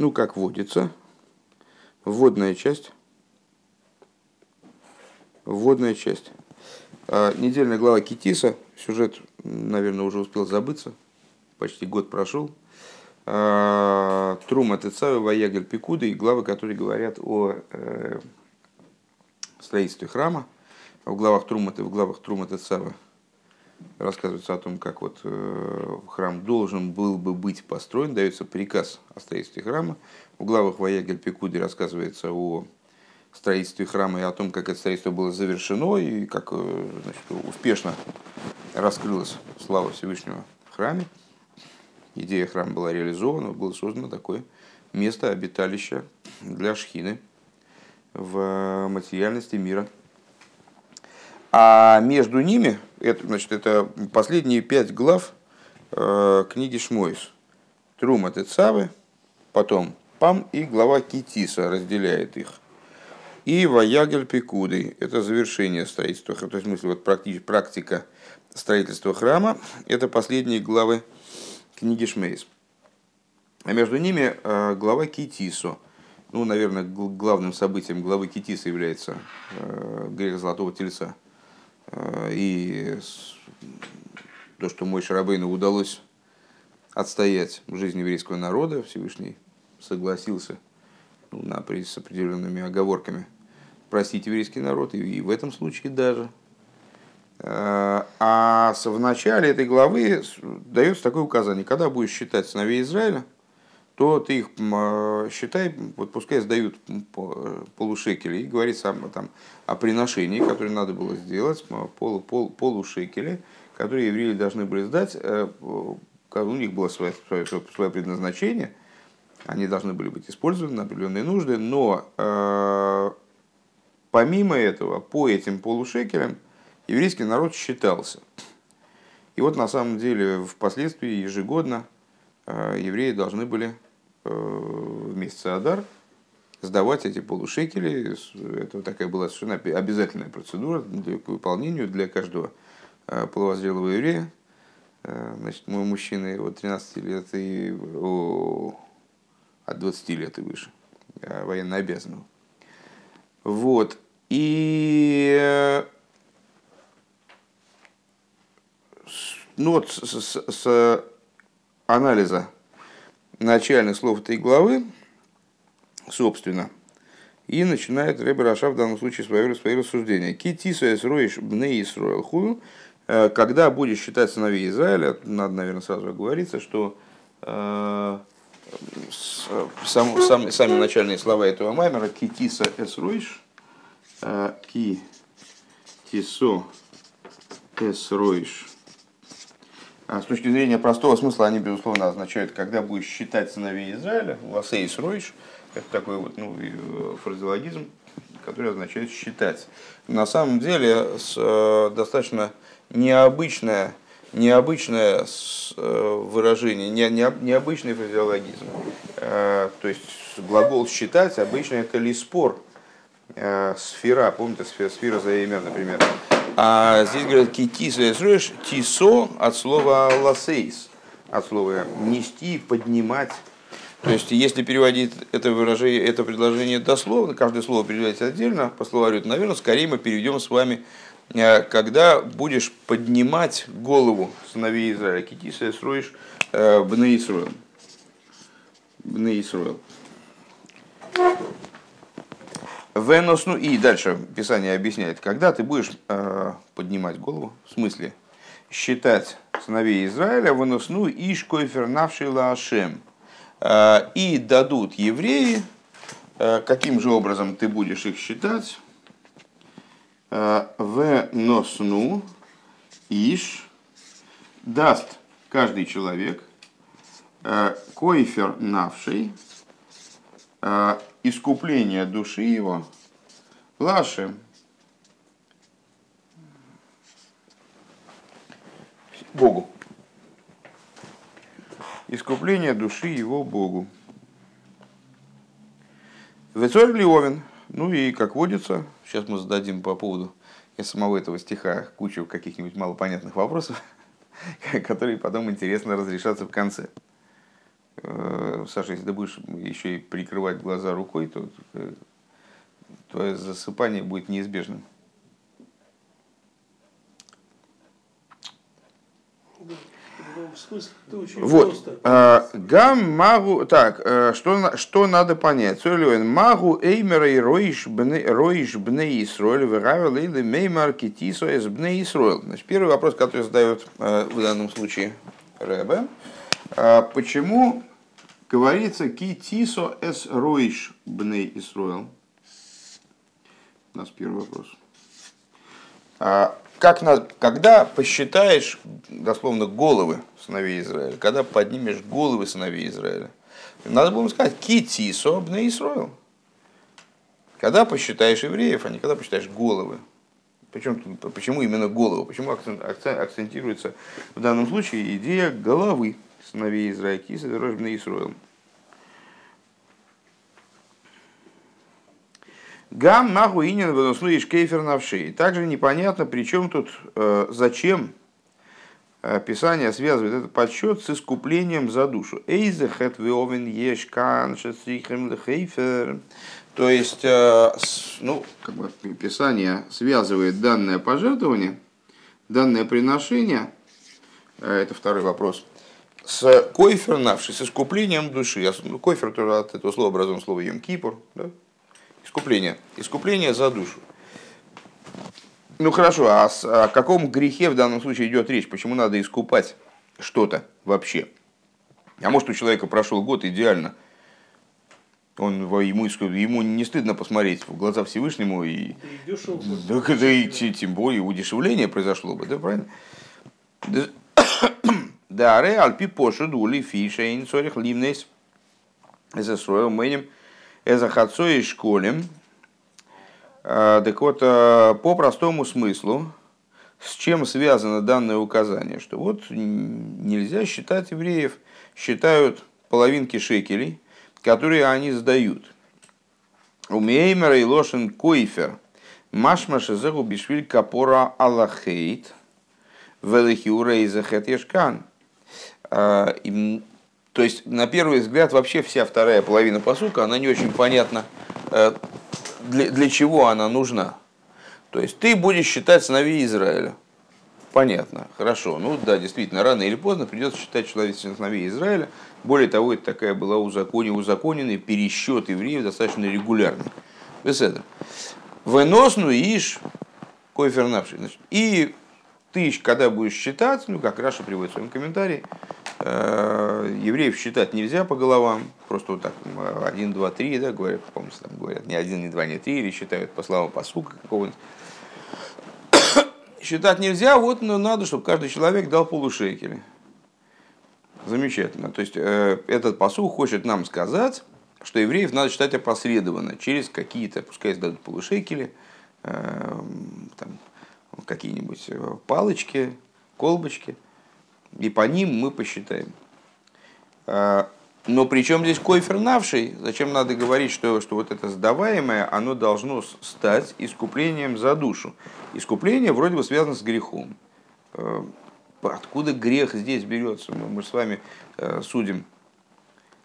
Ну, как водится, вводная часть. Вводная часть. А, недельная глава Китиса. Сюжет, наверное, уже успел забыться. Почти год прошел. А, Трума Тецавы, Ваягель Пикуды и главы, которые говорят о э, строительстве храма. В главах Трума, в главах Трума Тецавы рассказывается о том, как вот э, храм должен был бы быть построен, дается приказ о строительстве храма. В главах Ваягель Пикуди рассказывается о строительстве храма и о том, как это строительство было завершено и как э, значит, успешно раскрылась слава Всевышнего в храме. Идея храма была реализована, было создано такое место обиталища для шхины в материальности мира. А между ними, это, значит, это последние пять глав э, книги Шмойс. Трума Тецавы, потом Пам и глава Китиса разделяет их. И Ваягель Пикуды – это завершение строительства, то есть, в смысле, вот практика строительства храма – это последние главы книги Шмейс. А между ними э, глава Китисо. Ну, наверное, главным событием главы Китиса является э, грех Золотого Тельца. Э, и то, что мой Шарабейну удалось отстоять в жизни еврейского народа, Всевышний согласился ну, на, с определенными оговорками простить еврейский народ, и, в этом случае даже. Э, а в начале этой главы дается такое указание, когда будешь считать сыновей Израиля, то ты их э, считай, вот пускай сдают полушекели, и говорится там, о приношении, которое надо было сделать, пол, пол, полушекели, которые евреи должны были сдать, э, у них было свое, свое, свое предназначение, они должны были быть использованы на определенные нужды, но э, помимо этого, по этим полушекелям, еврейский народ считался. И вот на самом деле впоследствии ежегодно э, евреи должны были э, в месяц Адар сдавать эти полушекели. Это такая была совершенно обязательная процедура для, к выполнению для каждого э, половозрелого еврея. Значит, мой мужчина его 13 лет и о, от 20 лет и выше, военно обязанного. Вот. И ну вот с, с, с анализа начальных слов этой главы, собственно, и начинает Рэбер Раша в данном случае свое, свое рассуждение. Китиса эсроиш бне Исроил худу, э, когда будешь считать сыновей Израиля, надо, наверное, сразу оговориться, что э, сам, сам, сами начальные слова этого маймера китиса эсроиш, э, ки тисо эсроиш, с точки зрения простого смысла они, безусловно, означают, когда будешь считать сыновей Израиля, ласейс ройш, это такой вот ну, э, фразеологизм, который означает считать. На самом деле с, э, достаточно необычное, необычное э, выражение, не, не, необычный фразеологизм. То есть глагол считать обычно это лиспор, э, сфера, помните, сфера, за имя, например. А здесь говорят китисо эсреш, тисо от слова ласейс, от слова нести, поднимать. То есть, если переводить это выражение, это предложение дословно, каждое слово переводится отдельно по словарю, то, наверное, скорее мы перейдем с вами, э, когда будешь поднимать голову сыновей Израиля. Китиса строишь э, Бне Исруэл. Бне Исруэл. Венос, ну и дальше Писание объясняет, когда ты будешь э, поднимать голову, в смысле считать сыновей Израиля, вынос, ну и шкойфер навшила Ашем, э, и дадут евреи, э, каким же образом ты будешь их считать, э, веносну иш даст каждый человек э, койфер навший, искупление души его, Лаши, Богу. Искупление души его Богу. Вецорь Лиовин. Ну и, как водится, сейчас мы зададим по поводу я самого этого стиха кучу каких-нибудь малопонятных вопросов, которые потом интересно разрешатся в конце. Э, Саша, если ты будешь еще и прикрывать глаза рукой, то э, твое засыпание будет неизбежным. Вот. А, гам магу. Так, э, что, что надо понять? Магу эймера и роиш бне Исроэль выравил или меймар китисо из бне Исроэль. Значит, первый вопрос, который задает э, в данном случае Рэбе. А, почему говорится китисо эс роиш бне Исроэль? У нас первый вопрос. А, как надо, когда посчитаешь, дословно, головы сыновей Израиля, когда поднимешь головы сыновей Израиля, надо было сказать кити собны Исраил. Когда посчитаешь евреев, а не когда посчитаешь головы. Причем, почему именно голову? Почему акцентируется в данном случае идея головы сыновей Израиля, киса дорожбный Исраил. Гам наху инин выносну кейфер навши. Также непонятно, при чем тут, э, зачем э, Писание связывает этот подсчет с искуплением за душу. Эйзехет виовен ешкан хейфер. То есть, э, ну, как бы Писание связывает данное пожертвование, данное приношение, это второй вопрос, с койфер навши, с искуплением души. Койфер тоже от этого слова образован слово Йом Кипур, да? Искупление. Искупление за душу. Ну хорошо, а о каком грехе в данном случае идет речь? Почему надо искупать что-то вообще? А может у человека прошел год идеально, он, ему, ему не стыдно посмотреть в глаза Всевышнему и, да, да, и тем более удешевление произошло бы, да, правильно? Да, ре альпи пошу дули фиша инсорих ливнес. Это строил мэнем Эзахацо и школем. А, так вот, а, по простому смыслу, с чем связано данное указание? Что вот нельзя считать евреев, считают половинки шекелей, которые они сдают. Умеймер и лошен койфер. Машмаш зэгу бишвиль капора аллахейт. Велихиура и захет а, то есть, на первый взгляд, вообще вся вторая половина посука, она не очень понятна, э, для, для чего она нужна. То есть, ты будешь считать сыновей Израиля. Понятно, хорошо. Ну да, действительно, рано или поздно придется считать человеческих сыновей Израиля. Более того, это такая была узаконенная, узаконенный пересчет евреев достаточно регулярный. Беседа. Выносну иш кофернавший. И ты, когда будешь считать, ну, как Раша приводит в своем комментарии, евреев считать нельзя по головам, просто вот так, один, два, три, да, говорят, помните, там говорят, не один, не два, не три, или считают по словам посука какого-нибудь. Считать нельзя, вот но надо, чтобы каждый человек дал полушекеля. Замечательно. То есть э, этот посух хочет нам сказать, что евреев надо считать опосредованно, через какие-то, пускай сдадут полушекели, э, там, какие-нибудь палочки, колбочки – и по ним мы посчитаем. А, но причем здесь койфер навший? Зачем надо говорить, что, что вот это сдаваемое, оно должно стать искуплением за душу? Искупление вроде бы связано с грехом. А, откуда грех здесь берется? Мы, мы с вами а, судим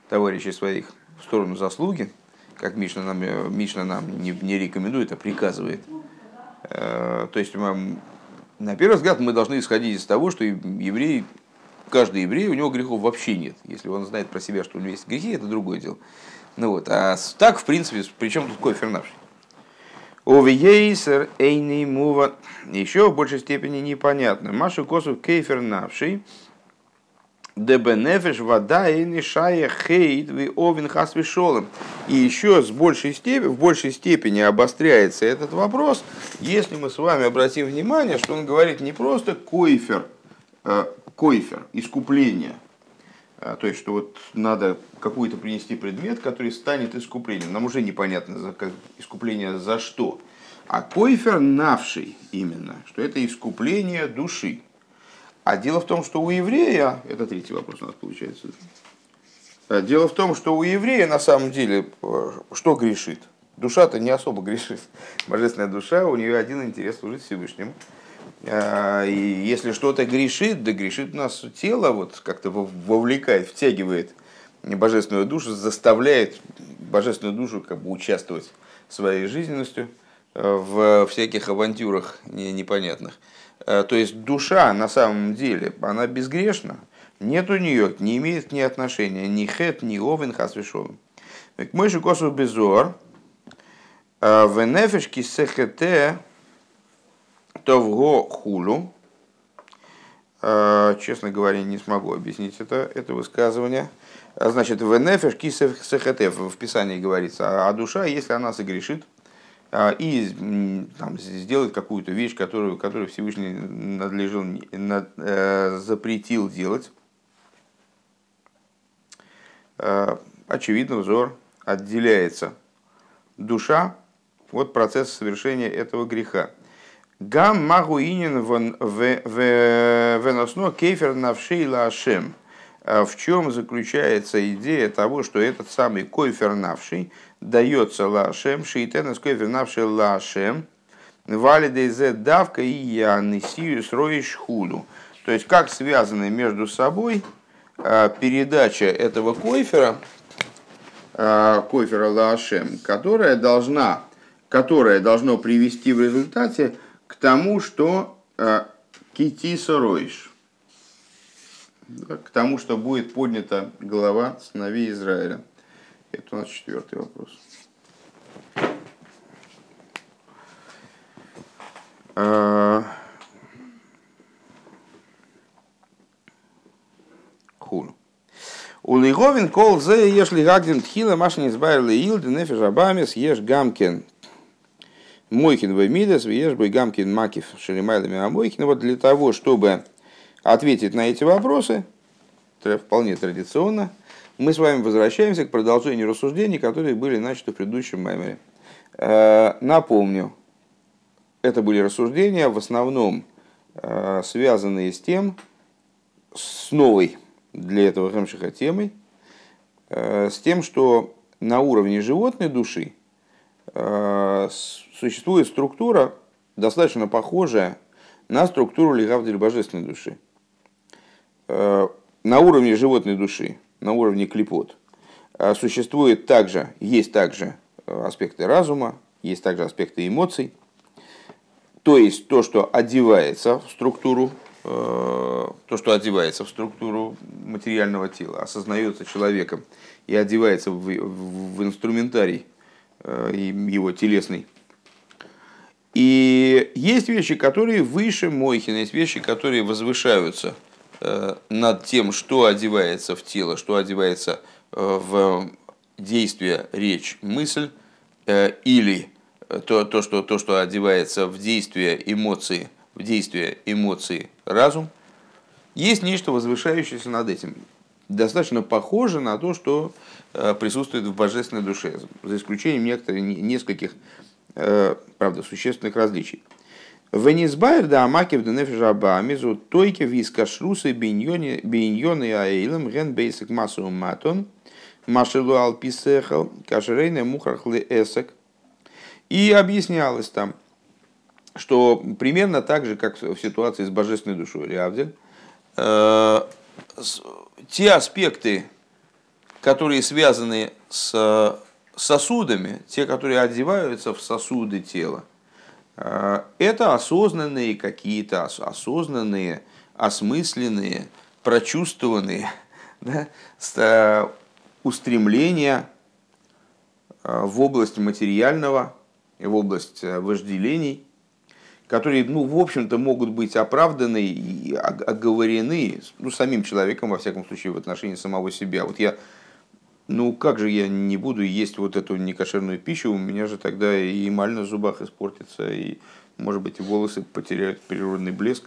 товарищей своих в сторону заслуги, как Мишна нам, Мишна нам не, не рекомендует, а приказывает. То есть на первый взгляд мы должны исходить из того, что еврей, каждый еврей, у него грехов вообще нет. Если он знает про себя, что у него есть грехи, это другое дело. Ну вот, а так, в принципе, причем тут кофер наш? Овиейсер эйни мува. Еще в большей степени непонятно. Машу косу кейфер навший. Дебенефеш вода и нишая хейт ви овен хас. И еще с большей степени, в большей степени обостряется этот вопрос, если мы с вами обратим внимание, что он говорит не просто койфер, э, койфер, искупление, а, то есть, что вот надо какой-то принести предмет, который станет искуплением. Нам уже непонятно, за, как, искупление за что. А койфер навший именно, что это искупление души. А дело в том, что у еврея, это третий вопрос у нас получается, а дело в том, что у еврея на самом деле э, что грешит? Душа-то не особо грешит. Божественная душа, у нее один интерес служить Всевышнему. А, и если что-то грешит, да грешит у нас тело, вот как-то вовлекает, втягивает божественную душу заставляет божественную душу как бы участвовать своей жизненностью в всяких авантюрах непонятных. То есть душа на самом деле, она безгрешна, нет у нее, не имеет ни отношения ни хет, ни овен хасвишовым. Мой же косу безор, в нефешки сехете то в го хулу. Честно говоря, не смогу объяснить это, это высказывание. Значит, в нефеш кисехете в Писании говорится, а душа, если она согрешит, и там, сделает какую-то вещь, которую, которую Всевышний надлежал, над, э, запретил делать, э, очевидно, взор отделяется душа от процесса совершения этого греха. Гам магуинин веносно кейфер навшей лашем. В чем заключается идея того, что этот самый койфер навший дается лашем, шейтенес койфер навший лашем, валидейзе давка и я несиюс роиш худу. То есть, как связаны между собой э, передача этого койфера, э, койфера лашем, которая должна, которая должно привести в результате к тому, что китиса роиш, к тому, что будет поднята голова сыновей Израиля. Это у нас четвертый вопрос. Э, Хулу. У Лиговин кол зе ешли гагдин тхила машин избавили илды нефиш абамис еш гамкин Мойхин Ваймидас, Вешбой Гамкин Макив Шеремайлами Амойхин. Вот для того, чтобы ответить на эти вопросы, вполне традиционно, мы с вами возвращаемся к продолжению рассуждений, которые были начаты в предыдущем меморе. Э, напомню, это были рассуждения в основном э, связанные с тем, с новой для этого Хемшиха темой, э, с тем, что на уровне животной души существует структура, достаточно похожая на структуру легавдель божественной души. Э, на уровне животной души, на уровне клепот, э, существует также, есть также аспекты разума, есть также аспекты эмоций. То есть то, что одевается в структуру, э, то, что одевается в структуру материального тела, осознается человеком и одевается в, в, инструментарий его телесный. И есть вещи, которые выше Мойхина, есть вещи, которые возвышаются. э, над тем, что одевается в тело, что одевается э, в действие, речь, мысль, э, или то, то, что, то, что одевается в действие эмоции, в действие эмоции разум, есть нечто возвышающееся над этим. Достаточно похоже на то, что присутствует в божественной душе, за исключением некоторых, нескольких Э, правда, существенных различий. Венисбайр да амакив да нефежаба мизу тойки виска шрусы биньоны и аэйлем ген бейсик массу матон машелу алписехал кашерейне мухархлы эсек. И объяснялось там, что примерно так же, как в ситуации с божественной душой Риавдель, э, те аспекты, которые связаны с сосудами, те, которые одеваются в сосуды тела, э, это осознанные какие-то, осознанные, осмысленные, прочувствованные да, э, устремления э, в область материального и в область вожделений, которые, ну, в общем-то, могут быть оправданы и оговорены ну, самим человеком, во всяком случае, в отношении самого себя. Вот я ну как же я не буду есть вот эту некошерную пищу, у меня же тогда и эмаль на зубах испортится, и, может быть, и волосы потеряют природный блеск.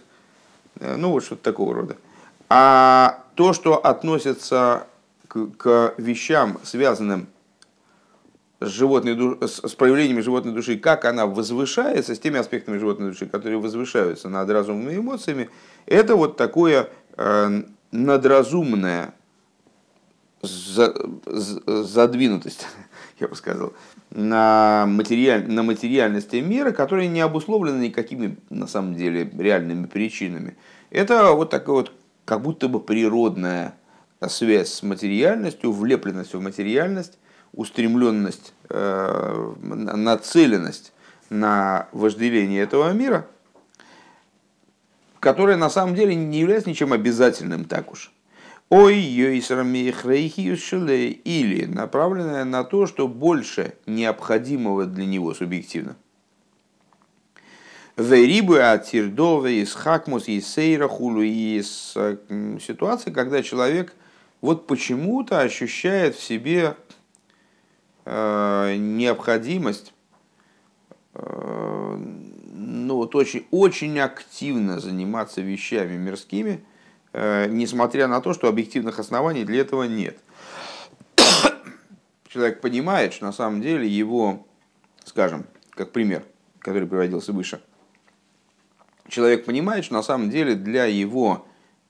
Э, ну вот что-то такого рода. А то, что относится к, к вещам, связанным с, животной с проявлениями животной души, как она возвышается, с теми аспектами животной души, которые возвышаются над разумными эмоциями, это вот такое э, надразумное за, задвинутость, я бы сказал, на, материаль, на материальности мира, которые не обусловлены никакими, на самом деле, реальными причинами. Это вот такое вот, как будто бы природное, связь с материальностью, влепленность в материальность, устремленность, э, нацеленность на вожделение этого мира, которая на самом деле не является ничем обязательным так уж. Ой, или направленная на то, что больше необходимого для него субъективно. Верибу атирдове из хакмус из сейра хулу из ситуации, когда человек вот почему-то ощущает в себе э, необходимость э, ну, вот очень, очень активно заниматься вещами мирскими, несмотря на то, что объективных оснований для этого нет. Человек понимает, что на самом деле его, скажем, как пример, который приводился выше, человек понимает, что на самом деле для его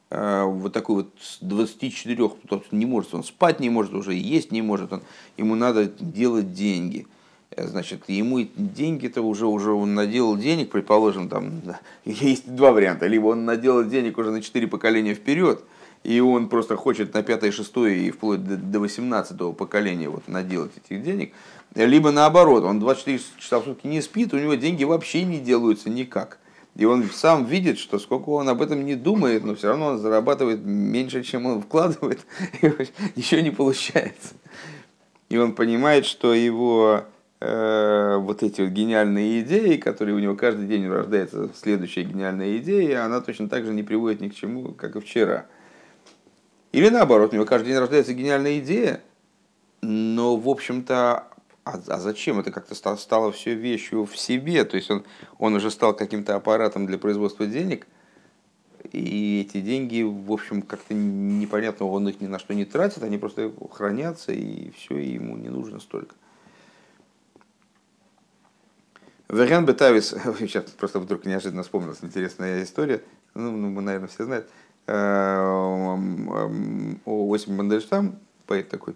э, вот такой вот 24, не может он спать не может уже, есть не может он, ему надо делать деньги – значит, ему деньги-то уже, уже он наделал денег, предположим, там есть два варианта. Либо он наделал денег уже на четыре поколения вперед, и он просто хочет на пятое, шестое и вплоть до восемнадцатого поколения вот наделать этих денег. Либо наоборот, он 24 часа в сутки не спит, у него деньги вообще не делаются никак. И он сам видит, что сколько он об этом не думает, но все равно он зарабатывает меньше, чем он вкладывает, и ничего не получается. И он понимает, что его Э, вот эти вот гениальные идеи, которые у него каждый день рождается следующая гениальная идея, она точно так же не приводит ни к чему, как и вчера. Или наоборот, у него каждый день рождается гениальная идея, но, в общем-то, а, а зачем? Это как-то стало, стало все вещью в себе, то есть он, он уже стал каким-то аппаратом для производства денег, и эти деньги, в общем, как-то непонятно, он их ни на что не тратит, они просто хранятся, и все, и ему не нужно столько. Вариант Бетавис, сейчас просто вдруг неожиданно вспомнилась интересная история, ну, ну мы, наверное, все знают, э, о Осип Мандельштам, поэт такой,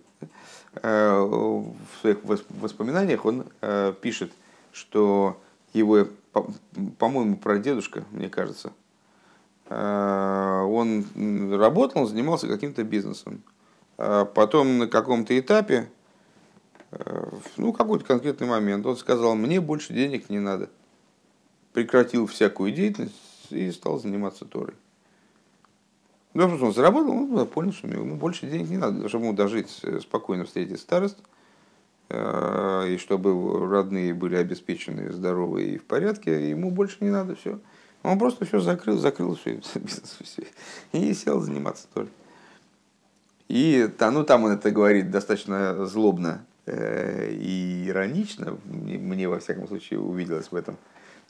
э, в своих воспоминаниях он э, пишет, что его, по-моему, прадедушка, мне кажется, он работал, занимался каким-то бизнесом. А потом на каком-то этапе ну, какой-то конкретный момент, он сказал, мне больше денег не надо. Прекратил всякую деятельность и стал заниматься Торой. Ну, просто он заработал, он понял, что ему больше денег не надо, чтобы ему дожить, э, спокойно встретить старость, э, и чтобы родные были обеспечены, здоровые и в порядке, ему больше не надо, все. Он просто все закрыл, закрыл все, бизнес, все, и сел заниматься Торой. И ну, там он это говорит достаточно злобно, и иронично, мне во всяком случае увиделась в этом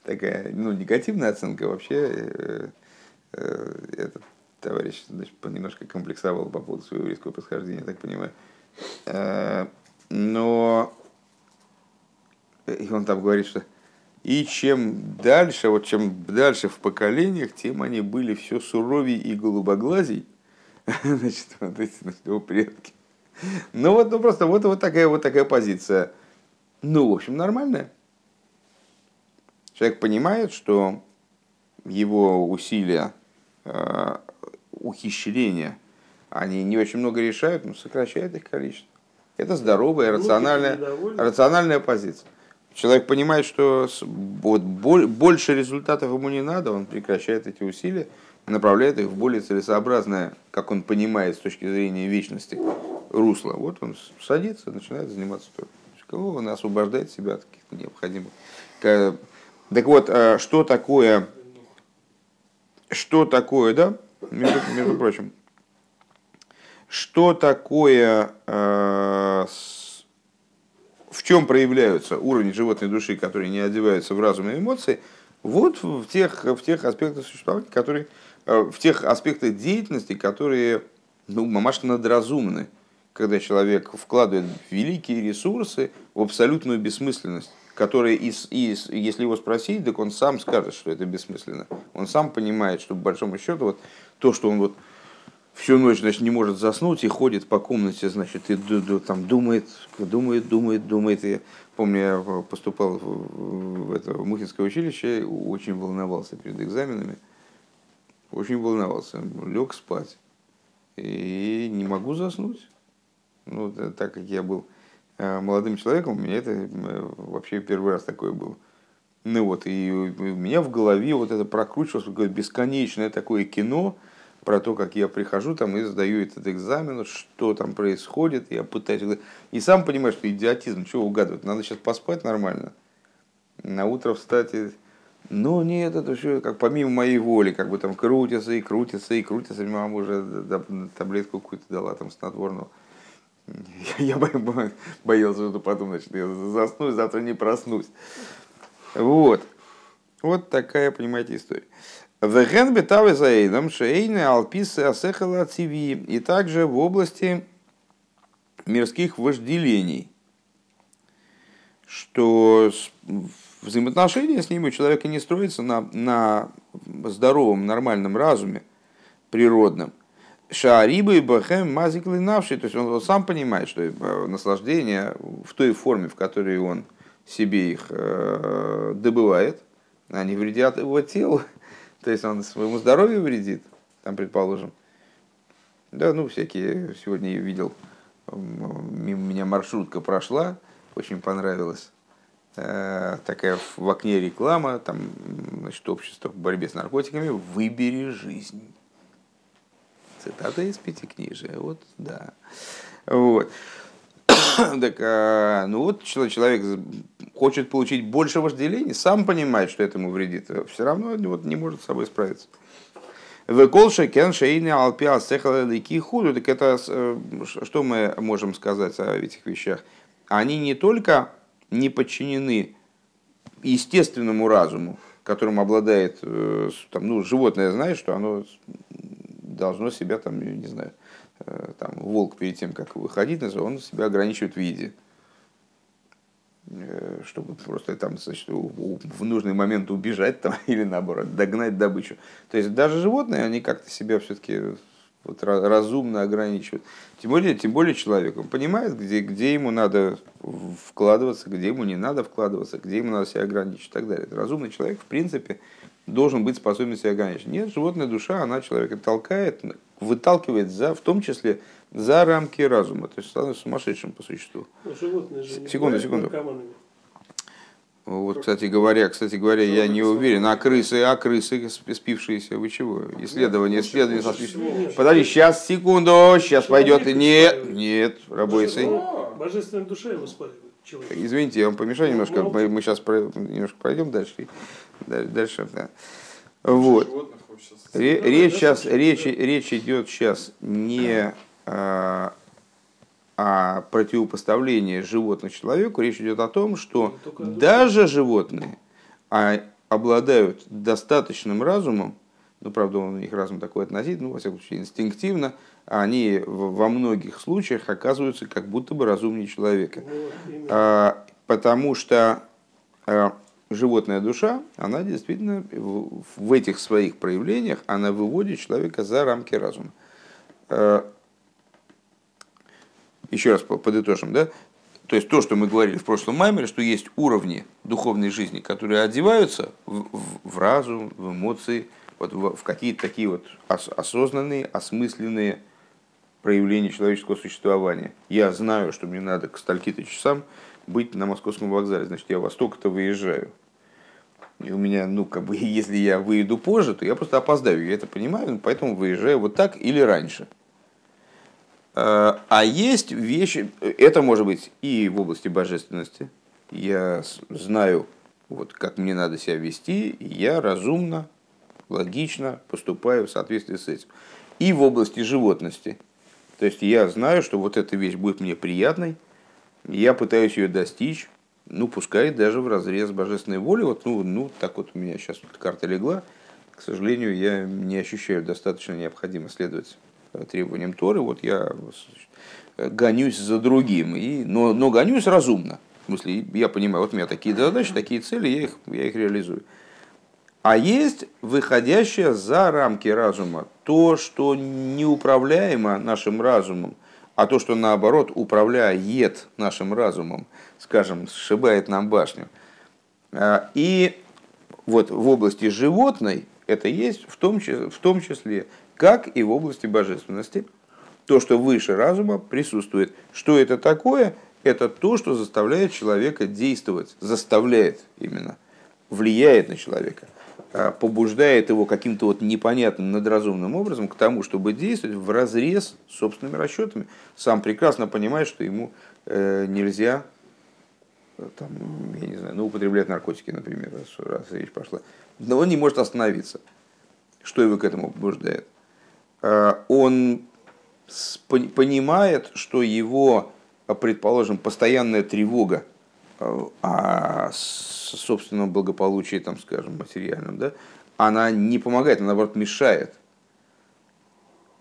такая ну, негативная оценка вообще. Э, э, этот товарищ значит, немножко комплексовал по поводу своего еврейского происхождения, я так понимаю. Но и он там говорит, что и чем дальше, вот чем дальше в поколениях, тем они были все суровее и голубоглазей. Значит, вот эти значит, его предки. Ну вот, ну просто вот, вот, такая, вот такая позиция. Ну, в общем, нормальная. Человек понимает, что его усилия э, ухищрения, они не очень много решают, но сокращают их количество. Это здоровая, рациональная, рациональная позиция. Человек понимает, что вот, больше результатов ему не надо, он прекращает эти усилия, направляет их в более целесообразное, как он понимает с точки зрения вечности, русло. Вот он садится, начинает заниматься Торой. Он освобождает себя от каких-то необходимых. Так вот, а что такое, что такое, да, между, между прочим, что такое, э, в чем проявляются уровни животной души, которые не одеваются в разум и эмоции, вот в тех, в тех аспектах существования, которые, э, в тех аспектах деятельности, которые, ну, мамаш надразумны когда человек вкладывает великие ресурсы в абсолютную бессмысленность, которая, из, из, если его спросить, так он сам скажет, что это бессмысленно. Он сам понимает, что, по большому счету, вот, то, что он вот всю ночь значит, не может заснуть и ходит по комнате, значит, и там думает, думает, думает, думает. И помню, я поступал в, в это в Мухинское училище, очень волновался перед экзаменами. Очень волновался. Лег спать и не могу заснуть. Ну, так как я был э, молодым человеком, у меня это э, вообще первый раз такое было. Ну вот, и у меня в голове вот это прокручивалось, какое бесконечное такое кино про то, как я прихожу там и сдаю этот экзамен, что там происходит, я пытаюсь... И сам понимаешь, что идиотизм, чего угадывать, надо сейчас поспать нормально, на утро встать и ну нет, это все как помимо моей воли, как бы там крутится и крутится и крутится. Мама уже таблетку какую-то дала там снотворную. Я боялся, что потом, значит, я засну завтра не проснусь. Вот. Вот такая, понимаете, история. Веген бетавы заэйдам шейны алписы асехала циви. И также в области мирских вожделений, что взаимоотношения с ними у человека не строятся на, на здоровом, нормальном разуме, природном. Шаарибы бахем мазиклы навший. То есть он, сам понимает, что э, наслаждение в той форме, в которой он себе их э, добывает, они вредят его телу. То есть он своему здоровью вредит, там, предположим. Да, ну, всякие, сегодня я видел, мимо меня маршрутка прошла, очень понравилось. Э, такая в окне реклама, там, значит, общество по борьбе с наркотиками, выбери жизнь. Цитата из Пятикнижия, вот, да. Вот. так, а, ну вот человек хочет получить больше вожделений, сам понимает, что это ему вредит, а все равно вот, не может с собой справиться. Веколша кен шейни алпиа сехалики худу. Так это э, что мы можем сказать о этих вещах? Они не только не подчинены естественному разуму, которым обладает э, там, ну, животное, знает, что оно должно себя там, не знаю, э, там, волк перед тем, как выходить, он себя ограничивает в виде э, чтобы просто там значит, в нужный момент убежать там, или наоборот догнать добычу. То есть даже животные, они как-то себя все-таки вот разумно ограничивают. Тем более, тем более человек, он понимает, где, где ему надо вкладываться, где ему не надо вкладываться, где ему надо себя ограничить и так далее. Разумный человек, в принципе, должен быть способен себя ограничить. Нет, животная душа, она человека толкает, выталкивает, за, в том числе за рамки разума. То есть становится сумасшедшим по существу. Но животные же секунду, секунду. Вот, кстати говоря, кстати говоря, я не уверен, а крысы, а крысы спившиеся, вы чего? Исследование, исследование. Подожди, сейчас, секунду, сейчас пойдет. Нет, нет, рабойся. Божественная душа его спаивает. Извините, я вам помешаю немножко. Мы, мы сейчас про, немножко пройдем дальше. Дальше, да. Вот. Речь сейчас, речь, речь идет сейчас не а, о противопоставлении животных человеку, речь идет о том, что даже животные а, обладают достаточным разумом, ну, правда, у них разум такой относительный, ну, во всяком случае, инстинктивно, они во многих случаях оказываются как будто бы разумнее человека. А, потому что а, животная душа, она действительно в этих своих проявлениях, она выводит человека за рамки разума еще раз подытожим, да, то есть то, что мы говорили в прошлом маймере, что есть уровни духовной жизни, которые одеваются в, в, в разум, в эмоции, вот в, в какие-то такие вот ос, осознанные, осмысленные проявления человеческого существования. Я знаю, что мне надо к стольки-то часам быть на московском вокзале, значит, я во столько-то выезжаю. И у меня, ну, как бы, если я выйду позже, то я просто опоздаю. Я это понимаю, поэтому выезжаю вот так или раньше. Э, а есть вещи, это может быть и в области божественности. Я знаю, вот, как мне надо себя вести, и я разумно, логично поступаю в соответствии с этим. И в области животности. То есть я знаю, что вот эта вещь будет мне приятной, я пытаюсь ее достичь, ну, пускай даже в разрез божественной воли. Вот, ну, ну, так вот у меня сейчас карта легла. К сожалению, я не ощущаю достаточно необходимо следовать требованиям Торы, вот я гонюсь за другим, и, но, но гонюсь разумно. В смысле, я понимаю, вот у меня такие задачи, такие цели, я их, я их реализую. А есть выходящее за рамки разума, то, что неуправляемо нашим разумом, а то, что наоборот управляет нашим разумом, скажем, сшибает нам башню. А, и вот в области животной это есть в том, в том числе как и в области божественности. То, что выше разума, присутствует. Что это такое? Это то, что заставляет человека действовать, заставляет именно, влияет на человека, побуждает его каким-то вот непонятным надразумным образом к тому, чтобы действовать в разрез с собственными расчетами. Сам прекрасно понимает, что ему э, нельзя э, там, я не знаю, ну, употреблять наркотики, например, раз, раз речь пошла. Но он не может остановиться. Что его к этому побуждает? А, он понимает, что его, предположим, постоянная тревога о а, собственном благополучии, там, скажем, материальном, да, она не помогает, она, наоборот, мешает.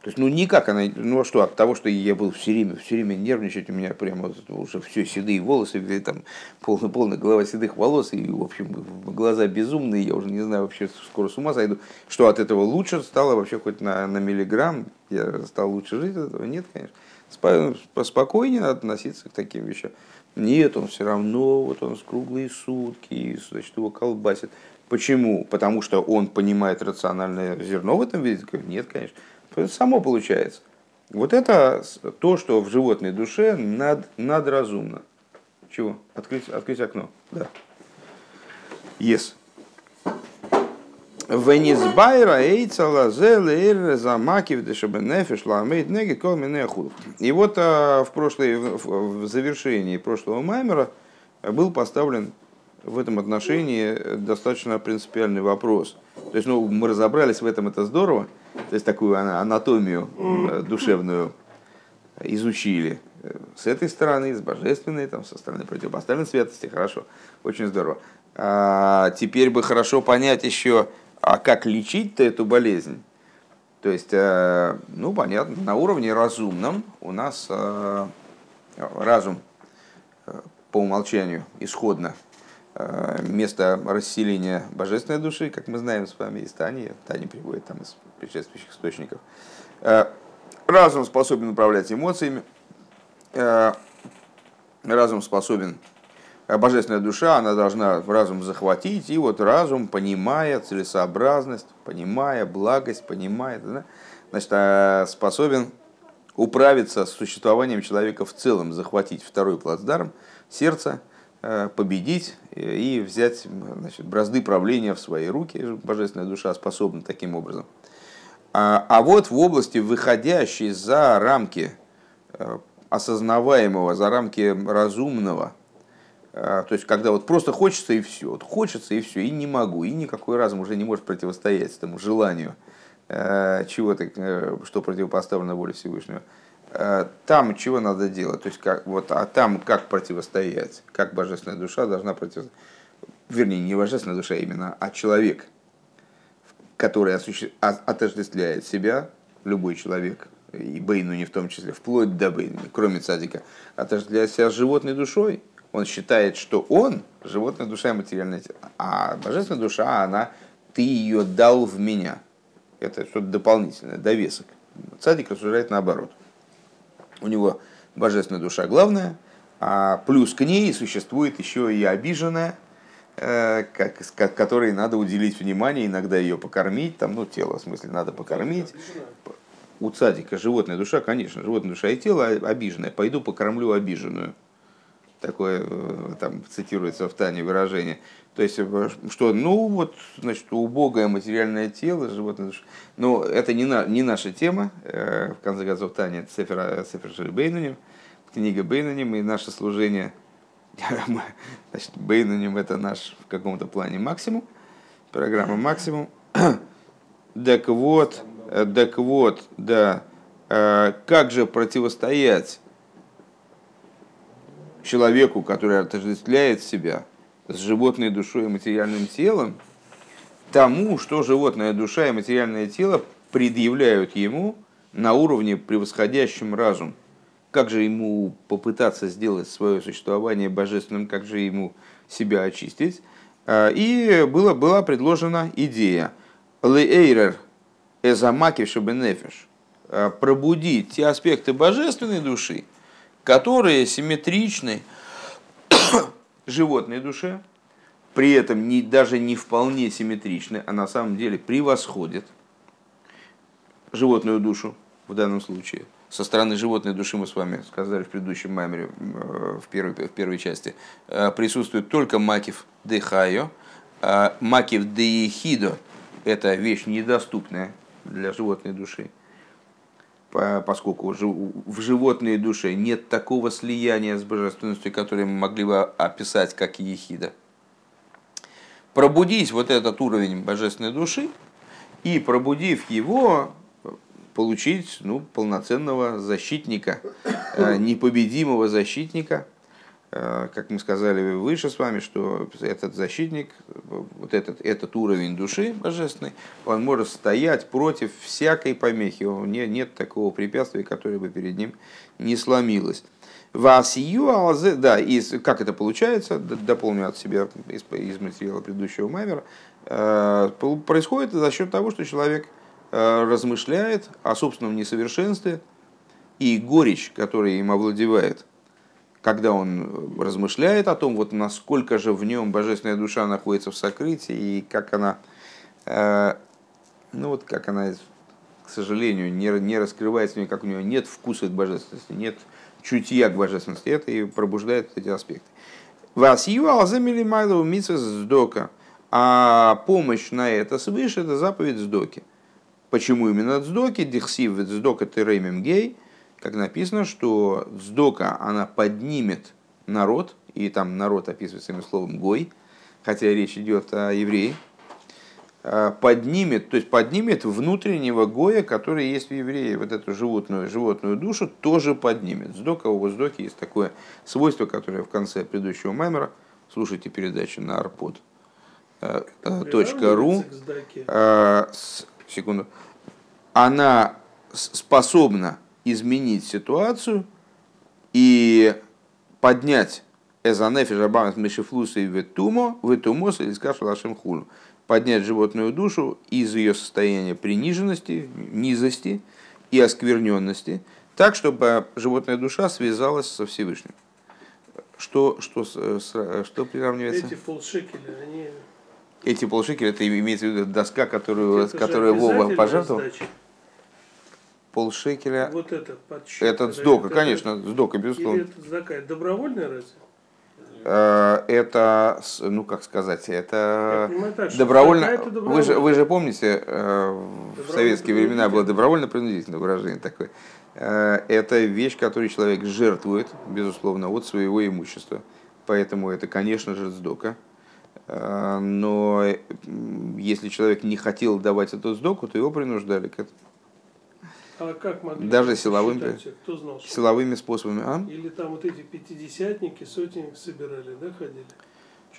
То есть, ну, никак она, ну, а что, от того, что я был все время, все время нервничать, у меня прямо уже все седые волосы, там, полная, полная голова седых волос, и, в общем, глаза безумные, я уже не знаю, вообще скоро с ума сойду, что от этого лучше стало вообще хоть на, на миллиграмм, я стал лучше жить от этого, нет, конечно. Спокойнее надо относиться к таким вещам. Нет, он все равно, вот он с круглые сутки, значит, его колбасит. Почему? Потому что он понимает рациональное зерно в этом виде? Нет, конечно. Это само получается. Вот это то, что в животной душе над, надразумно. Чего? Открыть, открыть окно. Да. Yes. Венизбайра эйца лазе лейр замакив дешабенефиш ламейд неги кол И вот а, в, прошлой, в завершении прошлого маймера был поставлен в этом отношении достаточно принципиальный вопрос. То есть, ну, мы разобрались в этом, это здорово, то есть такую анатомию э, душевную изучили. С этой стороны, с божественной, там, со стороны противопоставленной святости, хорошо, очень здорово. А теперь бы хорошо понять еще, а как лечить-то эту болезнь. То есть, э, ну, понятно, на уровне разумном у нас э, разум по умолчанию исходно место расселения божественной души, как мы знаем с вами из Тани, Тани приводит там из предшествующих источников. Э, разум способен управлять эмоциями, э, разум способен, э, божественная душа, она должна разум захватить, и вот разум, понимая целесообразность, понимая благость, понимая, да, значит, способен управиться с существованием человека в целом, захватить второй плацдарм, сердце, победить и взять значит, бразды правления в свои руки. Божественная душа способна таким образом. А, а вот в области, выходящей за рамки э, осознаваемого, за рамки разумного, э, то есть, когда вот просто хочется и все, вот хочется и все, и не могу, и никакой разум уже не может противостоять этому желанию э, чего-то, что противопоставлено воле Всевышнего. Там чего надо делать, то есть, как, вот, а там как противостоять, как божественная душа должна противостоять, вернее, не божественная душа именно, а человек – который отождествляет себя, любой человек, и Бейну не в том числе, вплоть до Бейну, кроме цадика, отождествляет себя животной душой, он считает, что он животная душа и материальное тело. А божественная душа, она, ты ее дал в меня. Это что-то дополнительное, довесок. Цадик рассуждает наоборот. У него божественная душа главная, а плюс к ней существует еще и обиженная, Э, как, как, которой надо уделить внимание, иногда ее покормить, там, ну, тело, в смысле, надо покормить. У цадика животная душа, конечно, животная душа и тело обиженное. Пойду покормлю обиженную. Такое э, там цитируется в Тане выражение. То есть, э, что, ну, вот, значит, убогое материальное тело, животное. Но это не, на, не наша тема. В конце концов, Таня, Сефер, Сефер Бейнуним, книга Бейнуним и наше служение – Значит, Бейнуним это наш в каком-то плане максимум, программа максимум. Так вот, э, так вот, да, э, как же противостоять человеку, который отождествляет себя с животной душой и материальным телом, тому, что животная душа и материальное тело предъявляют ему на уровне превосходящем разум. Как же ему попытаться сделать свое существование божественным, как же ему себя очистить. А, и было, была предложена идея. «Лейрер эзамаки шабенефиш» а, пробудить те аспекты божественной души, которые симметричны животной душе, при этом не, даже не вполне симметричны, а на самом деле превосходят животную душу в данном случае – со стороны животной души мы с вами сказали в предыдущем маймере, в первой, в первой части, присутствует только макив дехайо, макив деихидо – это вещь недоступная для животной души поскольку в животной душе нет такого слияния с божественностью, которое мы могли бы описать как ехида. Пробудить вот этот уровень божественной души и пробудив его, получить ну, полноценного защитника, э, непобедимого защитника – как мы сказали выше с вами, что этот защитник, вот этот, этот уровень души божественной, он может стоять против всякой помехи. У него нет такого препятствия, которое бы перед ним не сломилось. Алзе, да, и как это получается, дополню от себя из, из материала предыдущего маймера, э, происходит за счет того, что человек э, размышляет о собственном несовершенстве и горечь, которая им овладевает – когда он размышляет о том, вот насколько же в нем божественная душа находится в сокрытии, и как она, э, ну вот как она, к сожалению, не, не раскрывается, как у нее нет вкуса к божественности, нет чутья к божественности, это и пробуждает эти аспекты. Вас юалзамили майлу сдока, а помощь на это свыше, это заповедь сдоки. Почему именно сдоки? Дихсив сдока тереймим гей – как написано, что Сдока, она поднимет народ, и там народ описывается этим словом «гой», хотя речь идет о евреи, а, поднимет, то есть поднимет внутреннего гоя, который есть в евреи, вот эту животную, животную душу, тоже поднимет. Сдока, у Сдоки есть такое свойство, которое в конце предыдущего мемора, слушайте передачу на арпод. А, а, .ру, секунду, она способна изменить ситуацию и поднять Эзанефи Жабамат Мишифлуса и Ветумо, Ветумос или Скашу Лашем Хулу. Поднять животную душу из ее состояния приниженности, низости и оскверненности, так, чтобы животная душа связалась со Всевышним. Что, что, что приравнивается? Эти полшекеля, они... Эти полшекеля, это имеется в виду доска, которую, которую Вова пожертвовал? Сдача полшекеля. Вот это подсчет. Этот сдока, это, конечно, сдока, безусловно. Или это такая добровольная разве? Э, это, ну как сказать, это понимаю, так, добровольно. Это вы, же, вы же помните, э, в советские времена было добровольно-принудительное выражение такое. Э, это вещь, которую человек жертвует, безусловно, от своего имущества. Поэтому это, конечно же, сдока. Но если человек не хотел давать эту сдоку, то его принуждали к этому. А как могли Даже силовым, Кто знал, что силовыми способами. А? Или там вот эти пятидесятники, сотенник собирали, да, ходили?